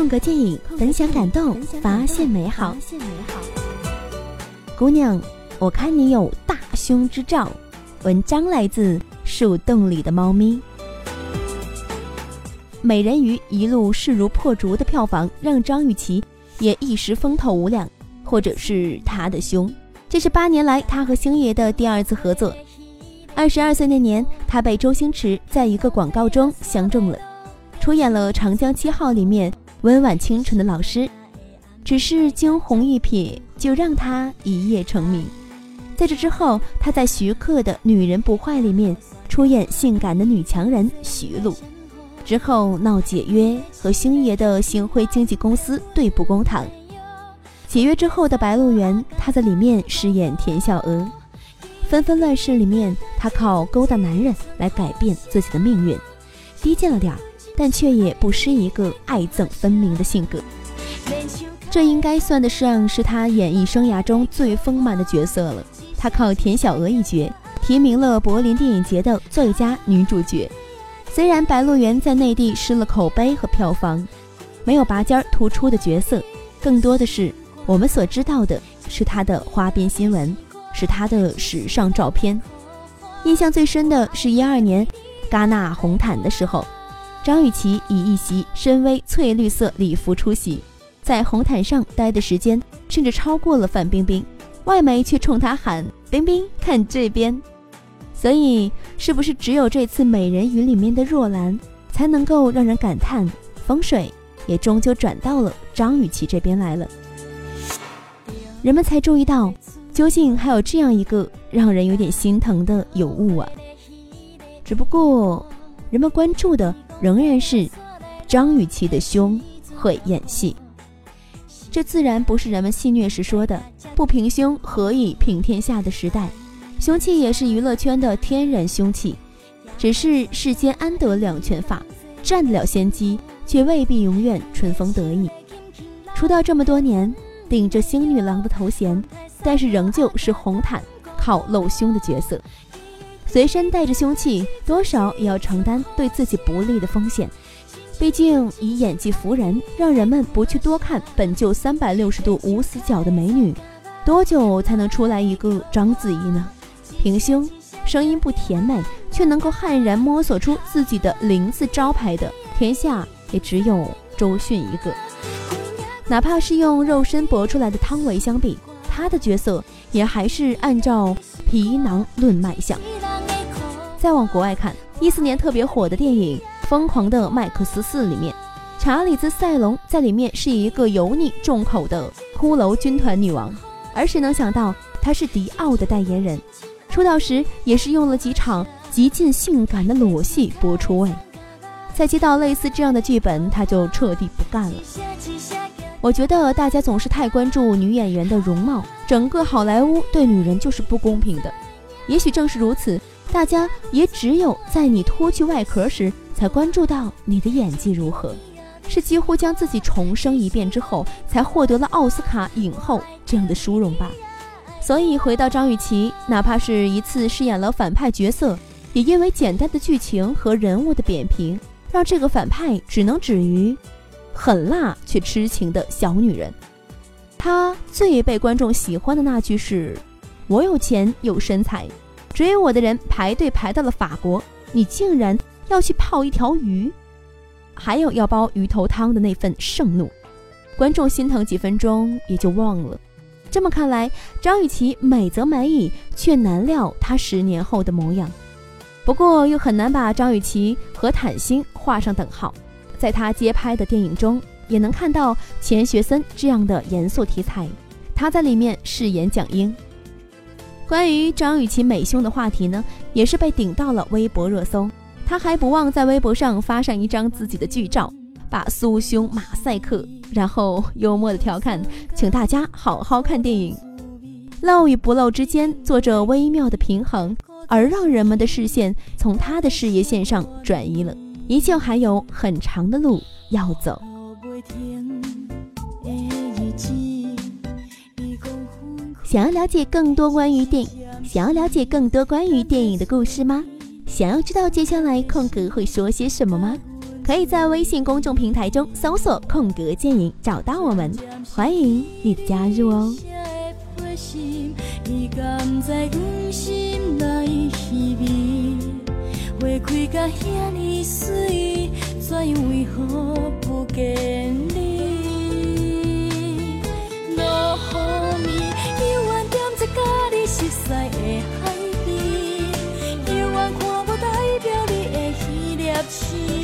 空格电影，分享感动，发现美好。姑娘，我看你有大胸之兆。文章来自树洞里的猫咪。美人鱼一路势如破竹的票房，让张雨绮也一时风头无两，或者是她的胸。这是八年来她和星爷的第二次合作。二十二岁那年，她被周星驰在一个广告中相中了，出演了《长江七号》里面温婉清纯的老师。只是惊鸿一瞥，就让她一夜成名。在这之后，她在徐克的《女人不坏》里面出演性感的女强人徐璐。之后闹解约，和星爷的星辉经纪公司对簿公堂。解约之后的《白鹿原》，他在里面饰演田小娥。《纷纷乱世》里面，他靠勾搭男人来改变自己的命运，低贱了点儿，但却也不失一个爱憎分明的性格。这应该算得上是他演艺生涯中最丰满的角色了。他靠田小娥一角，提名了柏林电影节的最佳女主角。虽然《白鹿原》在内地失了口碑和票房，没有拔尖突出的角色，更多的是我们所知道的是他的花边新闻，是他的时尚照片。印象最深的是一二年戛纳红毯的时候，张雨绮以一袭深 V 翠绿色礼服出席，在红毯上待的时间甚至超过了范冰冰，外媒却冲她喊：“冰冰，看这边。”所以，是不是只有这次《美人鱼》里面的若兰，才能够让人感叹风水也终究转到了张雨绮这边来了？人们才注意到，究竟还有这样一个让人有点心疼的尤物啊！只不过，人们关注的仍然是张雨绮的胸会演戏。这自然不是人们戏谑时说的“不平胸何以平天下”的时代。凶器也是娱乐圈的天然凶器，只是世间安得两全法，占得了先机，却未必永远春风得意。出道这么多年，顶着星女郎的头衔，但是仍旧是红毯靠露胸的角色，随身带着凶器，多少也要承担对自己不利的风险。毕竟以演技服人，让人们不去多看本就三百六十度无死角的美女，多久才能出来一个章子怡呢？平胸，声音不甜美，却能够悍然摸索出自己的零字招牌的，天下也只有周迅一个。哪怕是用肉身搏出来的汤唯相比，她的角色也还是按照皮囊论卖相。再往国外看，一四年特别火的电影《疯狂的麦克斯四》里面，查理兹·塞隆在里面是一个油腻重口的骷髅军团女王，而谁能想到她是迪奥的代言人？出道时也是用了几场极尽性感的裸戏播出位，在接到类似这样的剧本，他就彻底不干了。我觉得大家总是太关注女演员的容貌，整个好莱坞对女人就是不公平的。也许正是如此，大家也只有在你脱去外壳时，才关注到你的演技如何，是几乎将自己重生一遍之后，才获得了奥斯卡影后这样的殊荣吧。所以回到张雨绮，哪怕是一次饰演了反派角色，也因为简单的剧情和人物的扁平，让这个反派只能止于狠辣却痴情的小女人。她最被观众喜欢的那句是：“我有钱有身材，追我的人排队排到了法国，你竟然要去泡一条鱼。”还有要煲鱼头汤的那份盛怒，观众心疼几分钟也就忘了。这么看来，张雨绮美则美矣，却难料她十年后的模样。不过，又很难把张雨绮和坦星画上等号。在她接拍的电影中，也能看到钱学森这样的严肃题材，她在里面饰演蒋英。关于张雨绮美胸的话题呢，也是被顶到了微博热搜。她还不忘在微博上发上一张自己的剧照，把酥胸马赛克。然后幽默的调侃，请大家好好看电影，露与不露之间做着微妙的平衡，而让人们的视线从他的事业线上转移了，依旧还有很长的路要走。想要了解更多关于电影想要了解更多关于电影的故事吗？想要知道接下来空格会说些什么吗？可以在微信公众平台中搜索空格电影找到我们。欢迎你的加入哦。七